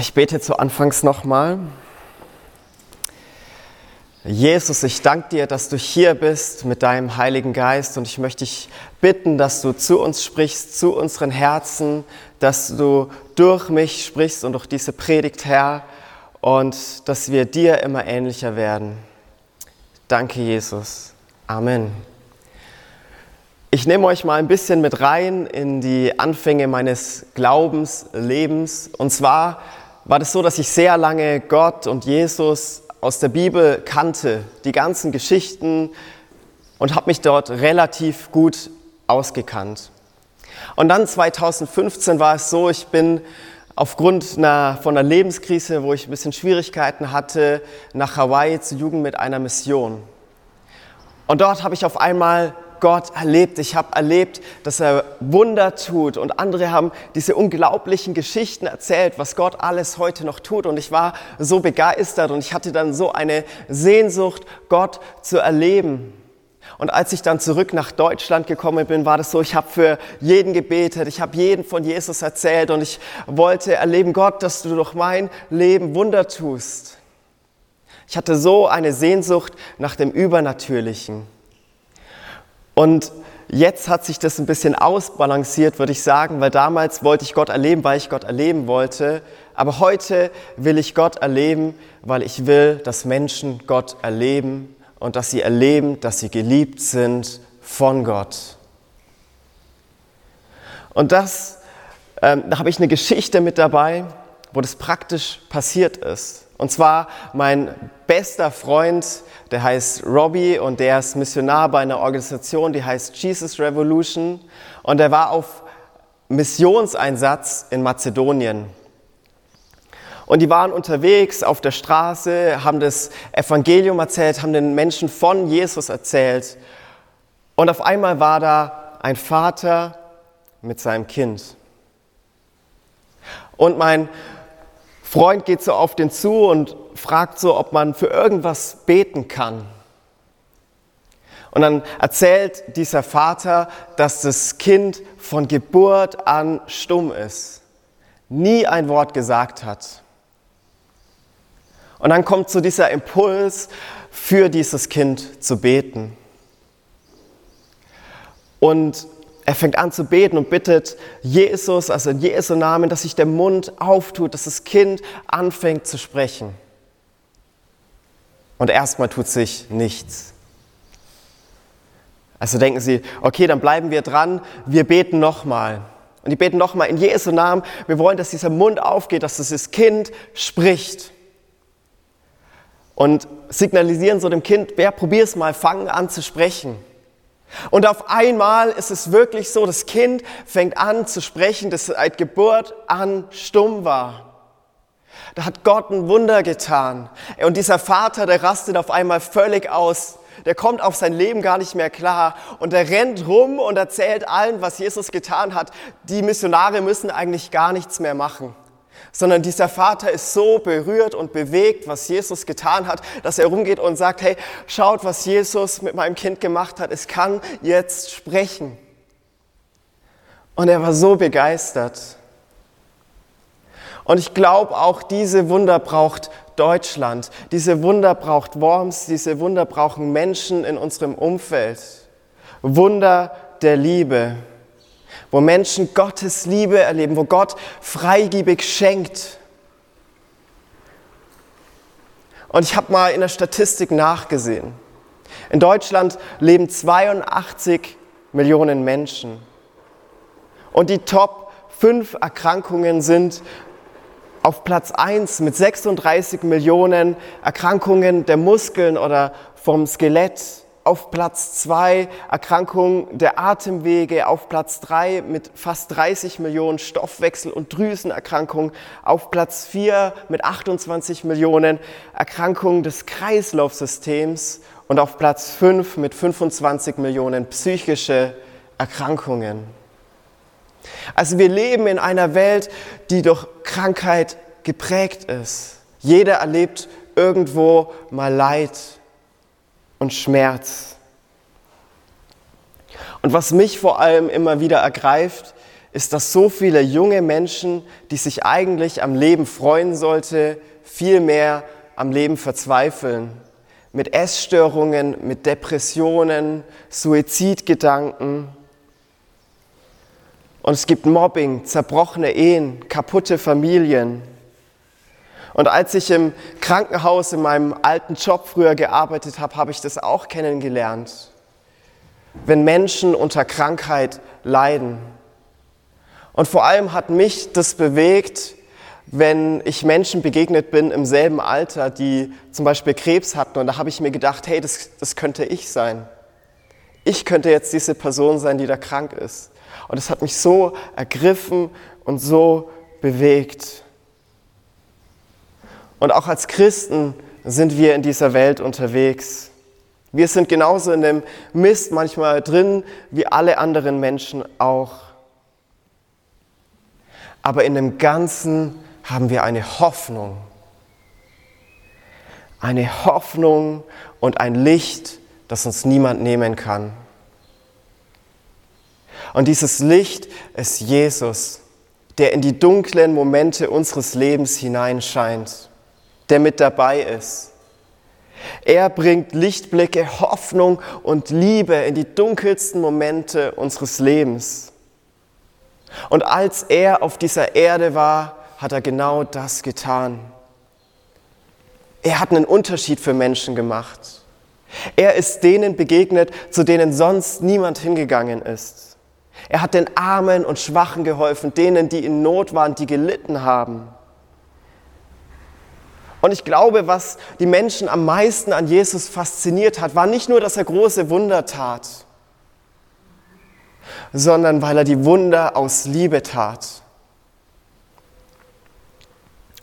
Ich bete zu Anfangs nochmal. Jesus, ich danke dir, dass du hier bist mit deinem Heiligen Geist und ich möchte dich bitten, dass du zu uns sprichst, zu unseren Herzen, dass du durch mich sprichst und durch diese Predigt, Herr, und dass wir dir immer ähnlicher werden. Danke, Jesus. Amen. Ich nehme euch mal ein bisschen mit rein in die Anfänge meines Glaubenslebens. Und zwar war das so, dass ich sehr lange Gott und Jesus aus der Bibel kannte, die ganzen Geschichten und habe mich dort relativ gut ausgekannt. Und dann 2015 war es so, ich bin aufgrund einer, von einer Lebenskrise, wo ich ein bisschen Schwierigkeiten hatte, nach Hawaii zu Jugend mit einer Mission. Und dort habe ich auf einmal Gott erlebt. Ich habe erlebt, dass er Wunder tut und andere haben diese unglaublichen Geschichten erzählt, was Gott alles heute noch tut. Und ich war so begeistert und ich hatte dann so eine Sehnsucht, Gott zu erleben. Und als ich dann zurück nach Deutschland gekommen bin, war das so, ich habe für jeden gebetet, ich habe jeden von Jesus erzählt und ich wollte erleben, Gott, dass du durch mein Leben Wunder tust. Ich hatte so eine Sehnsucht nach dem Übernatürlichen. Und jetzt hat sich das ein bisschen ausbalanciert, würde ich sagen, weil damals wollte ich Gott erleben, weil ich Gott erleben wollte. Aber heute will ich Gott erleben, weil ich will, dass Menschen Gott erleben und dass sie erleben, dass sie geliebt sind von Gott. Und das, ähm, da habe ich eine Geschichte mit dabei, wo das praktisch passiert ist. Und zwar mein bester Freund, der heißt Robbie und der ist Missionar bei einer Organisation, die heißt Jesus Revolution. Und er war auf Missionseinsatz in Mazedonien. Und die waren unterwegs auf der Straße, haben das Evangelium erzählt, haben den Menschen von Jesus erzählt. Und auf einmal war da ein Vater mit seinem Kind. Und mein Freund geht so auf den zu und fragt so, ob man für irgendwas beten kann. Und dann erzählt dieser Vater, dass das Kind von Geburt an stumm ist, nie ein Wort gesagt hat. Und dann kommt so dieser Impuls, für dieses Kind zu beten. Und er fängt an zu beten und bittet Jesus, also in Jesu Namen, dass sich der Mund auftut, dass das Kind anfängt zu sprechen. Und erstmal tut sich nichts. Also denken sie, okay, dann bleiben wir dran, wir beten nochmal. Und die beten nochmal in Jesu Namen, wir wollen, dass dieser Mund aufgeht, dass dieses Kind spricht. Und signalisieren so dem Kind, wer probier es mal, fangen an zu sprechen. Und auf einmal ist es wirklich so, das Kind fängt an zu sprechen, das seit Geburt an stumm war. Da hat Gott ein Wunder getan. Und dieser Vater, der rastet auf einmal völlig aus. Der kommt auf sein Leben gar nicht mehr klar. Und er rennt rum und erzählt allen, was Jesus getan hat. Die Missionare müssen eigentlich gar nichts mehr machen sondern dieser Vater ist so berührt und bewegt, was Jesus getan hat, dass er rumgeht und sagt, hey, schaut, was Jesus mit meinem Kind gemacht hat. Es kann jetzt sprechen. Und er war so begeistert. Und ich glaube, auch diese Wunder braucht Deutschland. Diese Wunder braucht Worms. Diese Wunder brauchen Menschen in unserem Umfeld. Wunder der Liebe wo Menschen Gottes Liebe erleben, wo Gott freigebig schenkt. Und ich habe mal in der Statistik nachgesehen. In Deutschland leben 82 Millionen Menschen. Und die Top 5 Erkrankungen sind auf Platz 1 mit 36 Millionen Erkrankungen der Muskeln oder vom Skelett auf Platz zwei Erkrankung der Atemwege, auf Platz drei mit fast 30 Millionen Stoffwechsel- und Drüsenerkrankungen, auf Platz vier mit 28 Millionen Erkrankungen des Kreislaufsystems und auf Platz fünf mit 25 Millionen psychische Erkrankungen. Also wir leben in einer Welt, die durch Krankheit geprägt ist. Jeder erlebt irgendwo mal Leid und Schmerz. Und was mich vor allem immer wieder ergreift, ist, dass so viele junge Menschen, die sich eigentlich am Leben freuen sollte, viel mehr am Leben verzweifeln. Mit Essstörungen, mit Depressionen, Suizidgedanken. Und es gibt Mobbing, zerbrochene Ehen, kaputte Familien. Und als ich im Krankenhaus in meinem alten Job früher gearbeitet habe, habe ich das auch kennengelernt. Wenn Menschen unter Krankheit leiden. Und vor allem hat mich das bewegt, wenn ich Menschen begegnet bin im selben Alter, die zum Beispiel Krebs hatten. Und da habe ich mir gedacht, hey, das, das könnte ich sein. Ich könnte jetzt diese Person sein, die da krank ist. Und es hat mich so ergriffen und so bewegt. Und auch als Christen sind wir in dieser Welt unterwegs. Wir sind genauso in dem Mist manchmal drin wie alle anderen Menschen auch. Aber in dem Ganzen haben wir eine Hoffnung. Eine Hoffnung und ein Licht, das uns niemand nehmen kann. Und dieses Licht ist Jesus, der in die dunklen Momente unseres Lebens hineinscheint, der mit dabei ist. Er bringt Lichtblicke, Hoffnung und Liebe in die dunkelsten Momente unseres Lebens. Und als er auf dieser Erde war, hat er genau das getan. Er hat einen Unterschied für Menschen gemacht. Er ist denen begegnet, zu denen sonst niemand hingegangen ist. Er hat den Armen und Schwachen geholfen, denen, die in Not waren, die gelitten haben. Und ich glaube, was die Menschen am meisten an Jesus fasziniert hat, war nicht nur, dass er große Wunder tat, sondern weil er die Wunder aus Liebe tat.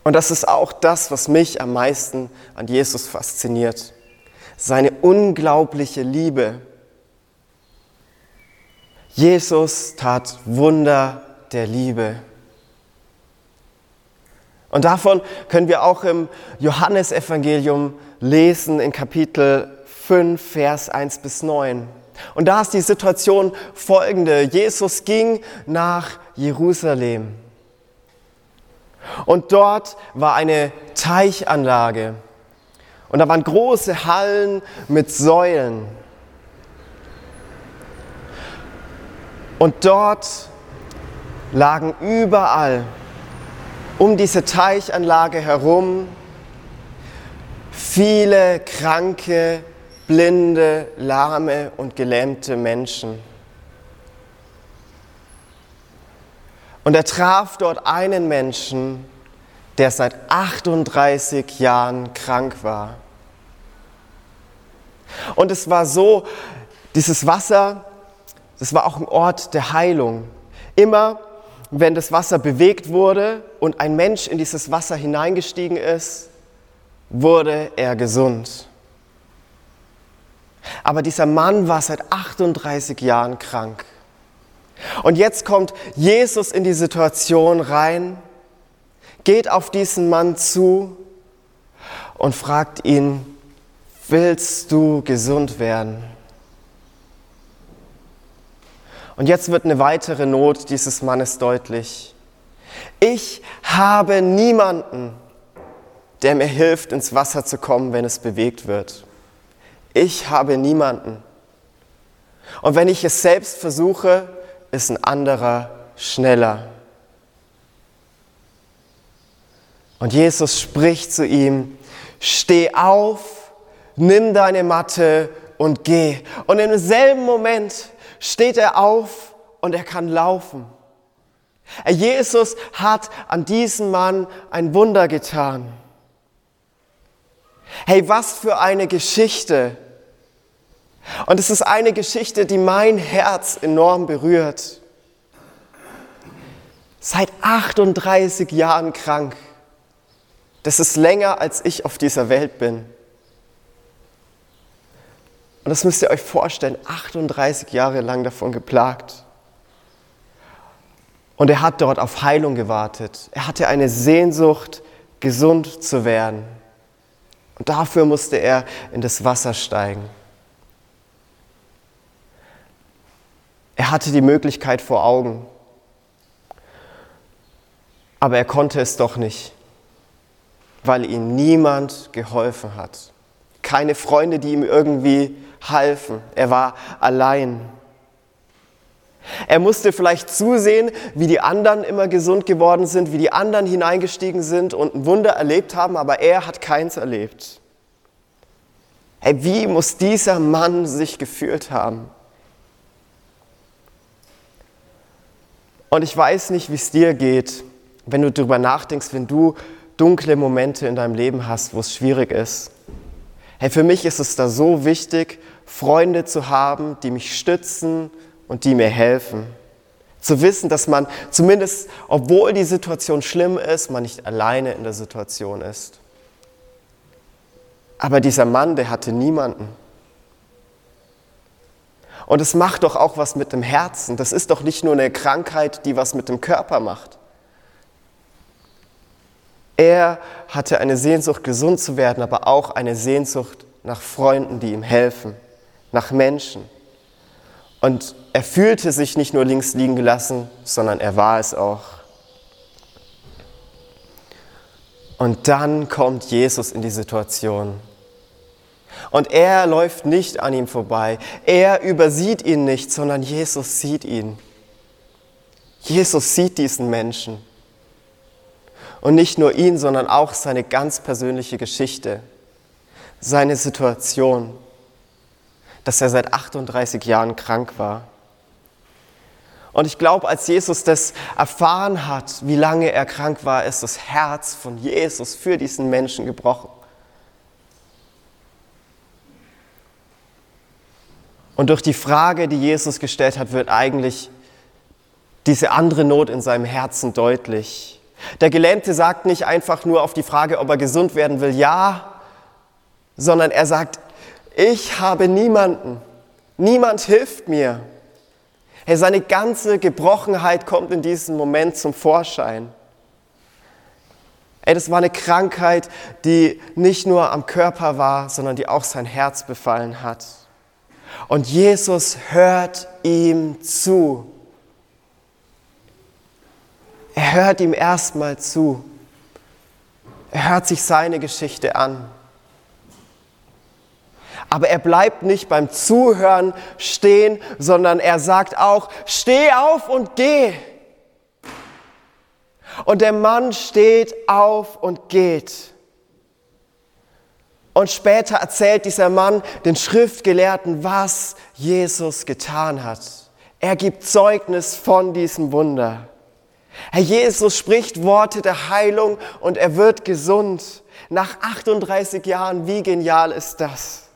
Und das ist auch das, was mich am meisten an Jesus fasziniert. Seine unglaubliche Liebe. Jesus tat Wunder der Liebe. Und davon können wir auch im Johannesevangelium lesen in Kapitel 5, Vers 1 bis 9. Und da ist die Situation folgende. Jesus ging nach Jerusalem. Und dort war eine Teichanlage. Und da waren große Hallen mit Säulen. Und dort lagen überall um diese Teichanlage herum viele kranke, blinde, lahme und gelähmte Menschen. Und er traf dort einen Menschen, der seit 38 Jahren krank war. Und es war so, dieses Wasser, das war auch ein Ort der Heilung. Immer wenn das Wasser bewegt wurde und ein Mensch in dieses Wasser hineingestiegen ist, wurde er gesund. Aber dieser Mann war seit 38 Jahren krank. Und jetzt kommt Jesus in die Situation rein, geht auf diesen Mann zu und fragt ihn, willst du gesund werden? Und jetzt wird eine weitere Not dieses Mannes deutlich. Ich habe niemanden, der mir hilft, ins Wasser zu kommen, wenn es bewegt wird. Ich habe niemanden. Und wenn ich es selbst versuche, ist ein anderer schneller. Und Jesus spricht zu ihm, steh auf, nimm deine Matte und geh. Und im selben Moment steht er auf und er kann laufen. Jesus hat an diesem Mann ein Wunder getan. Hey, was für eine Geschichte. Und es ist eine Geschichte, die mein Herz enorm berührt. Seit 38 Jahren krank. Das ist länger, als ich auf dieser Welt bin. Und das müsst ihr euch vorstellen, 38 Jahre lang davon geplagt. Und er hat dort auf Heilung gewartet. Er hatte eine Sehnsucht, gesund zu werden. Und dafür musste er in das Wasser steigen. Er hatte die Möglichkeit vor Augen. Aber er konnte es doch nicht, weil ihm niemand geholfen hat. Keine Freunde, die ihm irgendwie halfen. Er war allein. Er musste vielleicht zusehen, wie die anderen immer gesund geworden sind, wie die anderen hineingestiegen sind und ein Wunder erlebt haben, aber er hat keins erlebt. Hey, wie muss dieser Mann sich gefühlt haben? Und ich weiß nicht, wie es dir geht, wenn du darüber nachdenkst, wenn du dunkle Momente in deinem Leben hast, wo es schwierig ist. Hey, für mich ist es da so wichtig, Freunde zu haben, die mich stützen und die mir helfen. Zu wissen, dass man zumindest, obwohl die Situation schlimm ist, man nicht alleine in der Situation ist. Aber dieser Mann, der hatte niemanden. Und es macht doch auch was mit dem Herzen. Das ist doch nicht nur eine Krankheit, die was mit dem Körper macht. Er hatte eine Sehnsucht, gesund zu werden, aber auch eine Sehnsucht nach Freunden, die ihm helfen, nach Menschen. Und er fühlte sich nicht nur links liegen gelassen, sondern er war es auch. Und dann kommt Jesus in die Situation. Und er läuft nicht an ihm vorbei. Er übersieht ihn nicht, sondern Jesus sieht ihn. Jesus sieht diesen Menschen. Und nicht nur ihn, sondern auch seine ganz persönliche Geschichte, seine Situation, dass er seit 38 Jahren krank war. Und ich glaube, als Jesus das erfahren hat, wie lange er krank war, ist das Herz von Jesus für diesen Menschen gebrochen. Und durch die Frage, die Jesus gestellt hat, wird eigentlich diese andere Not in seinem Herzen deutlich. Der Gelähmte sagt nicht einfach nur auf die Frage, ob er gesund werden will, ja, sondern er sagt, ich habe niemanden, niemand hilft mir. Hey, seine ganze Gebrochenheit kommt in diesem Moment zum Vorschein. Ey, das war eine Krankheit, die nicht nur am Körper war, sondern die auch sein Herz befallen hat. Und Jesus hört ihm zu. Er hört ihm erstmal zu. Er hört sich seine Geschichte an. Aber er bleibt nicht beim Zuhören stehen, sondern er sagt auch, steh auf und geh. Und der Mann steht auf und geht. Und später erzählt dieser Mann den Schriftgelehrten, was Jesus getan hat. Er gibt Zeugnis von diesem Wunder. Herr Jesus spricht Worte der Heilung und er wird gesund. Nach 38 Jahren, wie genial ist das?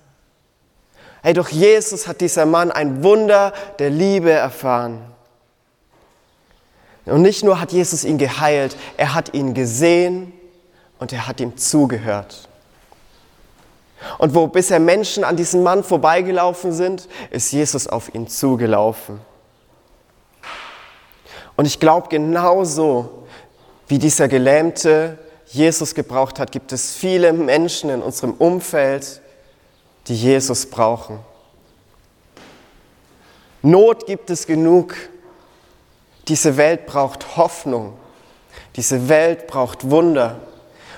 Hey, durch Jesus hat dieser Mann ein Wunder der Liebe erfahren. Und nicht nur hat Jesus ihn geheilt, er hat ihn gesehen und er hat ihm zugehört. Und wo bisher Menschen an diesem Mann vorbeigelaufen sind, ist Jesus auf ihn zugelaufen. Und ich glaube, genauso wie dieser Gelähmte Jesus gebraucht hat, gibt es viele Menschen in unserem Umfeld, die Jesus brauchen. Not gibt es genug. Diese Welt braucht Hoffnung. Diese Welt braucht Wunder.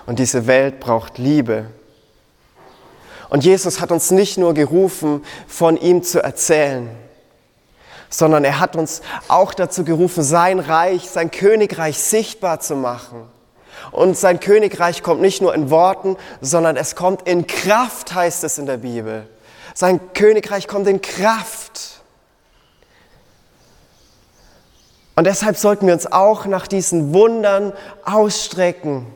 Und diese Welt braucht Liebe. Und Jesus hat uns nicht nur gerufen, von ihm zu erzählen, sondern er hat uns auch dazu gerufen, sein Reich, sein Königreich sichtbar zu machen. Und sein Königreich kommt nicht nur in Worten, sondern es kommt in Kraft, heißt es in der Bibel. Sein Königreich kommt in Kraft. Und deshalb sollten wir uns auch nach diesen Wundern ausstrecken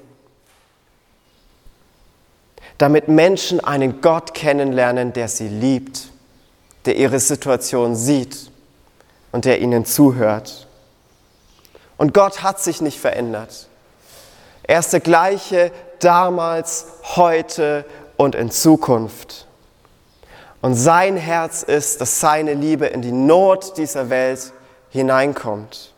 damit Menschen einen Gott kennenlernen, der sie liebt, der ihre Situation sieht und der ihnen zuhört. Und Gott hat sich nicht verändert. Er ist der gleiche damals, heute und in Zukunft. Und sein Herz ist, dass seine Liebe in die Not dieser Welt hineinkommt.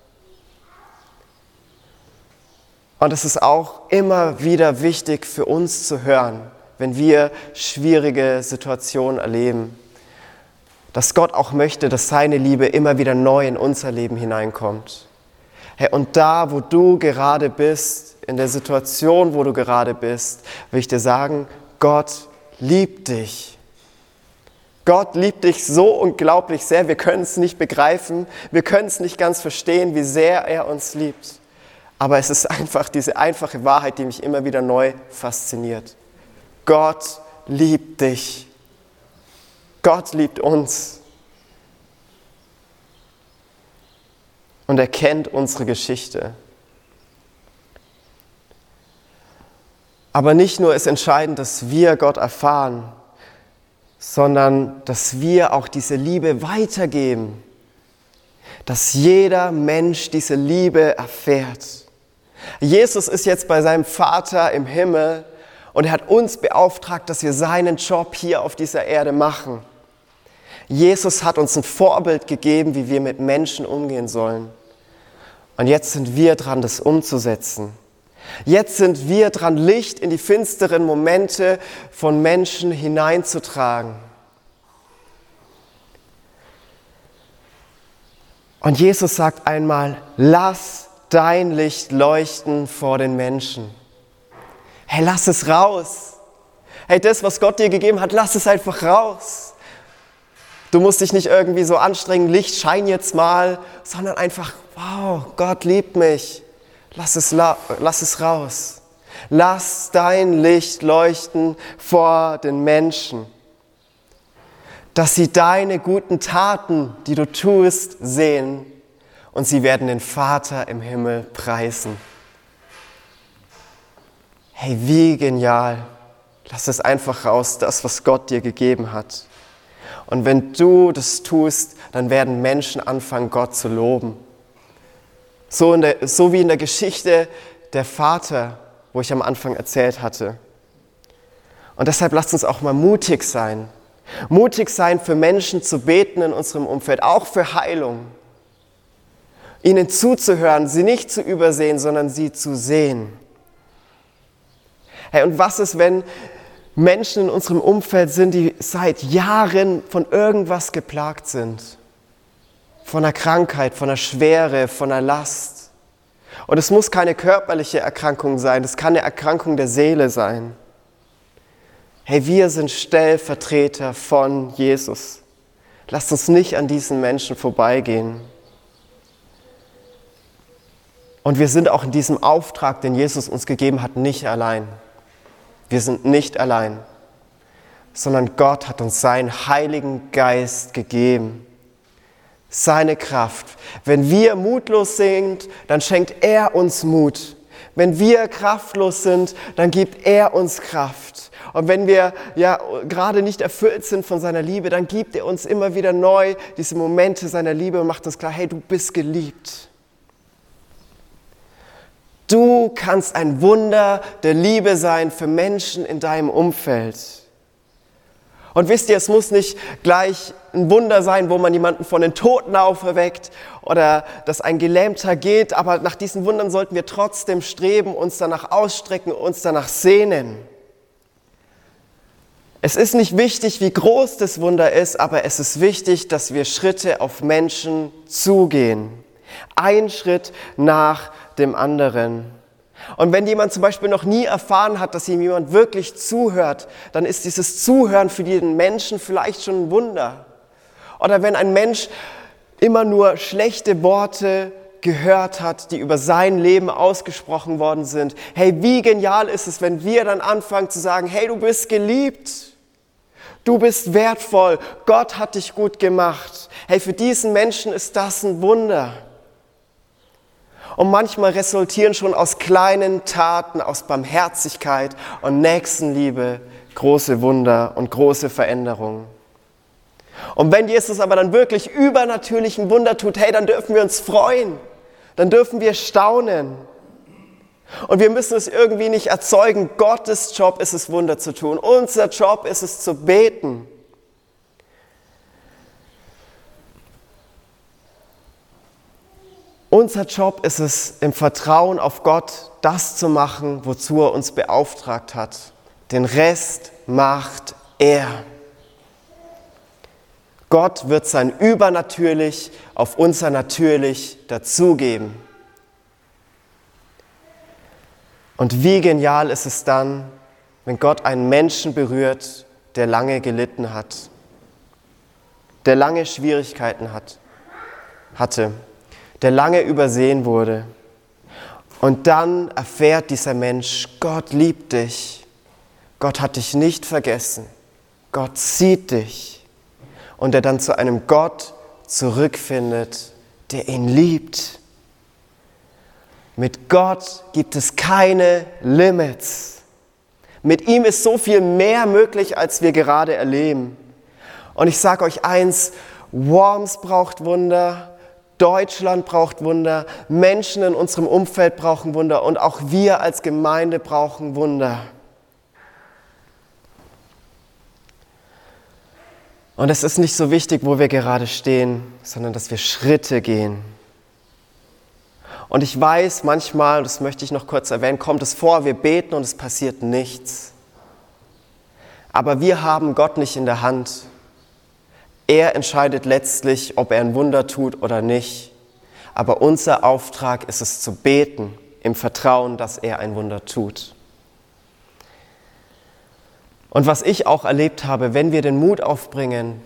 Und es ist auch immer wieder wichtig für uns zu hören, wenn wir schwierige Situationen erleben. Dass Gott auch möchte, dass seine Liebe immer wieder neu in unser Leben hineinkommt. Hey, und da, wo du gerade bist, in der Situation, wo du gerade bist, will ich dir sagen, Gott liebt dich. Gott liebt dich so unglaublich sehr, wir können es nicht begreifen, wir können es nicht ganz verstehen, wie sehr er uns liebt. Aber es ist einfach diese einfache Wahrheit, die mich immer wieder neu fasziniert. Gott liebt dich. Gott liebt uns. Und er kennt unsere Geschichte. Aber nicht nur ist entscheidend, dass wir Gott erfahren, sondern dass wir auch diese Liebe weitergeben, dass jeder Mensch diese Liebe erfährt. Jesus ist jetzt bei seinem Vater im Himmel und er hat uns beauftragt, dass wir seinen Job hier auf dieser Erde machen. Jesus hat uns ein Vorbild gegeben, wie wir mit Menschen umgehen sollen. Und jetzt sind wir dran, das umzusetzen. Jetzt sind wir dran, Licht in die finsteren Momente von Menschen hineinzutragen. Und Jesus sagt einmal, lass dein Licht leuchten vor den Menschen. Hey, lass es raus. Hey, das, was Gott dir gegeben hat, lass es einfach raus. Du musst dich nicht irgendwie so anstrengen, Licht schein jetzt mal, sondern einfach, wow, Gott liebt mich. Lass es, lass es raus. Lass dein Licht leuchten vor den Menschen, dass sie deine guten Taten, die du tust, sehen und sie werden den Vater im Himmel preisen. Hey, wie genial. Lass es einfach raus, das, was Gott dir gegeben hat. Und wenn du das tust, dann werden Menschen anfangen, Gott zu loben. So, der, so wie in der Geschichte der Vater, wo ich am Anfang erzählt hatte. Und deshalb lasst uns auch mal mutig sein. Mutig sein, für Menschen zu beten in unserem Umfeld, auch für Heilung. Ihnen zuzuhören, sie nicht zu übersehen, sondern sie zu sehen. Hey, und was ist, wenn Menschen in unserem Umfeld sind, die seit Jahren von irgendwas geplagt sind? von einer Krankheit, von einer Schwere, von einer Last. Und es muss keine körperliche Erkrankung sein, es kann eine Erkrankung der Seele sein. Hey, wir sind Stellvertreter von Jesus. Lasst uns nicht an diesen Menschen vorbeigehen. Und wir sind auch in diesem Auftrag, den Jesus uns gegeben hat, nicht allein. Wir sind nicht allein, sondern Gott hat uns seinen Heiligen Geist gegeben seine Kraft. Wenn wir mutlos sind, dann schenkt er uns Mut. Wenn wir kraftlos sind, dann gibt er uns Kraft. Und wenn wir ja gerade nicht erfüllt sind von seiner Liebe, dann gibt er uns immer wieder neu diese Momente seiner Liebe und macht uns klar, hey, du bist geliebt. Du kannst ein Wunder der Liebe sein für Menschen in deinem Umfeld. Und wisst ihr, es muss nicht gleich ein Wunder sein, wo man jemanden von den Toten auferweckt oder dass ein Gelähmter geht, aber nach diesen Wundern sollten wir trotzdem streben, uns danach ausstrecken, uns danach sehnen. Es ist nicht wichtig, wie groß das Wunder ist, aber es ist wichtig, dass wir Schritte auf Menschen zugehen. Ein Schritt nach dem anderen. Und wenn jemand zum Beispiel noch nie erfahren hat, dass ihm jemand wirklich zuhört, dann ist dieses Zuhören für den Menschen vielleicht schon ein Wunder. Oder wenn ein Mensch immer nur schlechte Worte gehört hat, die über sein Leben ausgesprochen worden sind. Hey, wie genial ist es, wenn wir dann anfangen zu sagen, hey, du bist geliebt. Du bist wertvoll. Gott hat dich gut gemacht. Hey, für diesen Menschen ist das ein Wunder. Und manchmal resultieren schon aus kleinen Taten, aus Barmherzigkeit und Nächstenliebe große Wunder und große Veränderungen. Und wenn Jesus aber dann wirklich übernatürlichen Wunder tut, hey, dann dürfen wir uns freuen, dann dürfen wir staunen. Und wir müssen es irgendwie nicht erzeugen. Gottes Job ist es, Wunder zu tun. Unser Job ist es, zu beten. Unser Job ist es, im Vertrauen auf Gott das zu machen, wozu er uns beauftragt hat. Den Rest macht er. Gott wird sein Übernatürlich auf unser Natürlich dazugeben. Und wie genial ist es dann, wenn Gott einen Menschen berührt, der lange gelitten hat, der lange Schwierigkeiten hat, hatte, der lange übersehen wurde. Und dann erfährt dieser Mensch, Gott liebt dich, Gott hat dich nicht vergessen, Gott sieht dich. Und er dann zu einem Gott zurückfindet, der ihn liebt. Mit Gott gibt es keine Limits. Mit ihm ist so viel mehr möglich, als wir gerade erleben. Und ich sage euch eins, Worms braucht Wunder, Deutschland braucht Wunder, Menschen in unserem Umfeld brauchen Wunder und auch wir als Gemeinde brauchen Wunder. Und es ist nicht so wichtig, wo wir gerade stehen, sondern dass wir Schritte gehen. Und ich weiß, manchmal, das möchte ich noch kurz erwähnen, kommt es vor, wir beten und es passiert nichts. Aber wir haben Gott nicht in der Hand. Er entscheidet letztlich, ob er ein Wunder tut oder nicht. Aber unser Auftrag ist es zu beten, im Vertrauen, dass er ein Wunder tut. Und was ich auch erlebt habe, wenn wir den Mut aufbringen,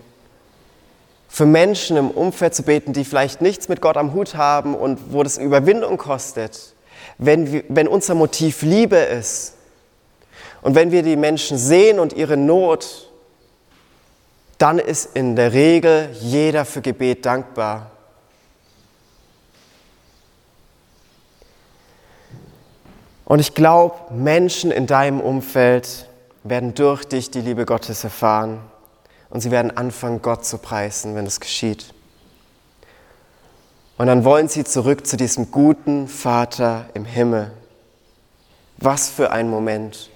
für Menschen im Umfeld zu beten, die vielleicht nichts mit Gott am Hut haben und wo das Überwindung kostet, wenn, wir, wenn unser Motiv Liebe ist und wenn wir die Menschen sehen und ihre Not, dann ist in der Regel jeder für Gebet dankbar. Und ich glaube, Menschen in deinem Umfeld werden durch dich die Liebe Gottes erfahren und sie werden anfangen, Gott zu preisen, wenn es geschieht. Und dann wollen sie zurück zu diesem guten Vater im Himmel. Was für ein Moment.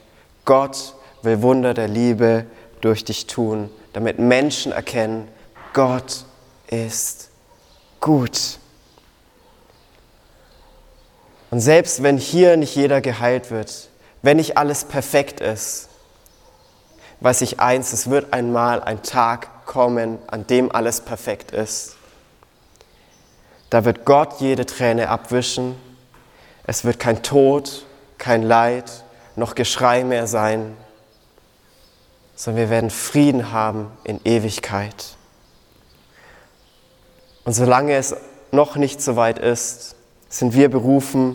Gott will Wunder der Liebe durch dich tun, damit Menschen erkennen, Gott ist gut. Und selbst wenn hier nicht jeder geheilt wird, wenn nicht alles perfekt ist, weiß ich eins, es wird einmal ein Tag kommen, an dem alles perfekt ist. Da wird Gott jede Träne abwischen. Es wird kein Tod, kein Leid, noch Geschrei mehr sein, sondern wir werden Frieden haben in Ewigkeit. Und solange es noch nicht so weit ist, sind wir berufen,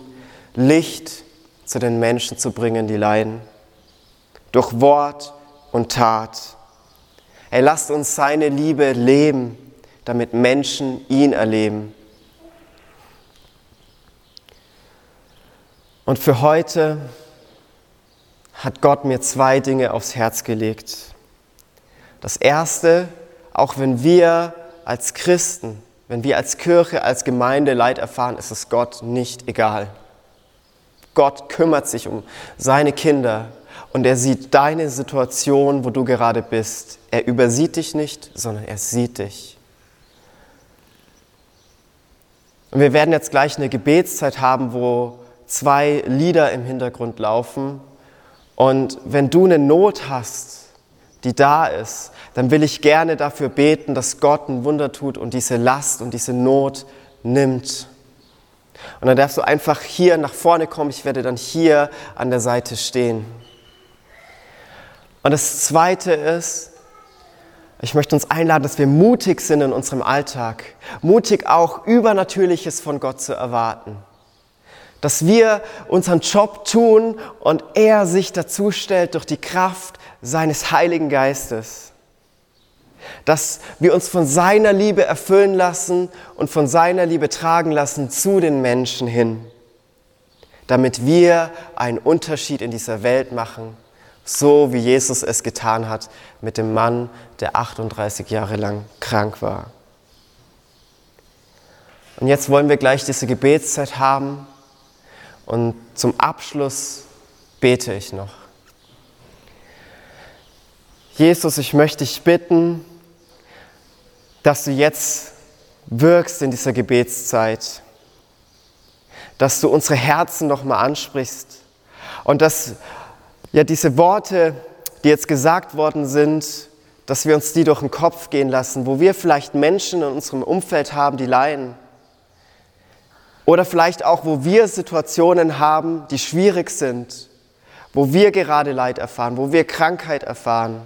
Licht zu den Menschen zu bringen, die leiden. Durch Wort, und Tat. Er lasst uns seine Liebe leben, damit Menschen ihn erleben. Und für heute hat Gott mir zwei Dinge aufs Herz gelegt. Das erste, auch wenn wir als Christen, wenn wir als Kirche, als Gemeinde Leid erfahren, ist es Gott nicht egal. Gott kümmert sich um seine Kinder, und er sieht deine Situation, wo du gerade bist. Er übersieht dich nicht, sondern er sieht dich. Und wir werden jetzt gleich eine Gebetszeit haben, wo zwei Lieder im Hintergrund laufen. Und wenn du eine Not hast, die da ist, dann will ich gerne dafür beten, dass Gott ein Wunder tut und diese Last und diese Not nimmt. Und dann darfst du einfach hier nach vorne kommen. Ich werde dann hier an der Seite stehen. Und das Zweite ist, ich möchte uns einladen, dass wir mutig sind in unserem Alltag, mutig auch Übernatürliches von Gott zu erwarten. Dass wir unseren Job tun und er sich dazu stellt durch die Kraft seines Heiligen Geistes. Dass wir uns von seiner Liebe erfüllen lassen und von seiner Liebe tragen lassen zu den Menschen hin. Damit wir einen Unterschied in dieser Welt machen so wie Jesus es getan hat mit dem Mann, der 38 Jahre lang krank war. Und jetzt wollen wir gleich diese Gebetszeit haben und zum Abschluss bete ich noch. Jesus, ich möchte dich bitten, dass du jetzt wirkst in dieser Gebetszeit, dass du unsere Herzen nochmal ansprichst und dass ja, diese Worte, die jetzt gesagt worden sind, dass wir uns die durch den Kopf gehen lassen, wo wir vielleicht Menschen in unserem Umfeld haben, die leiden, Oder vielleicht auch, wo wir Situationen haben, die schwierig sind, wo wir gerade Leid erfahren, wo wir Krankheit erfahren.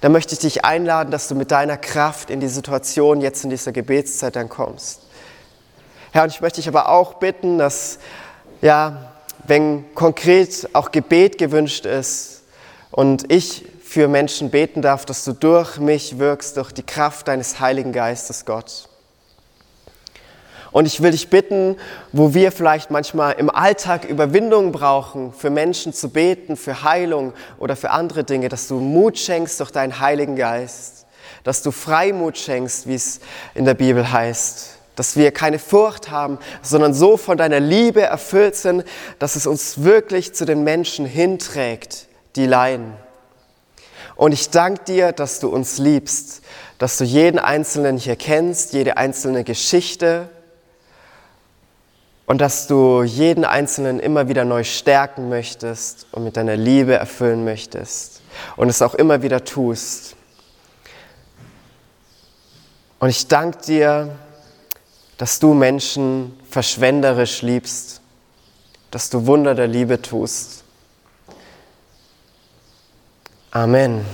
Da möchte ich dich einladen, dass du mit deiner Kraft in die Situation jetzt in dieser Gebetszeit dann kommst. Herr, und ich möchte dich aber auch bitten, dass, ja, wenn konkret auch Gebet gewünscht ist und ich für Menschen beten darf, dass du durch mich wirkst, durch die Kraft deines Heiligen Geistes, Gott. Und ich will dich bitten, wo wir vielleicht manchmal im Alltag Überwindung brauchen, für Menschen zu beten, für Heilung oder für andere Dinge, dass du Mut schenkst durch deinen Heiligen Geist, dass du Freimut schenkst, wie es in der Bibel heißt, dass wir keine Furcht haben, sondern so von deiner Liebe erfüllt sind, dass es uns wirklich zu den Menschen hinträgt, die leiden. Und ich danke dir, dass du uns liebst, dass du jeden Einzelnen hier kennst, jede einzelne Geschichte und dass du jeden Einzelnen immer wieder neu stärken möchtest und mit deiner Liebe erfüllen möchtest und es auch immer wieder tust. Und ich danke dir, dass du Menschen verschwenderisch liebst, dass du Wunder der Liebe tust. Amen.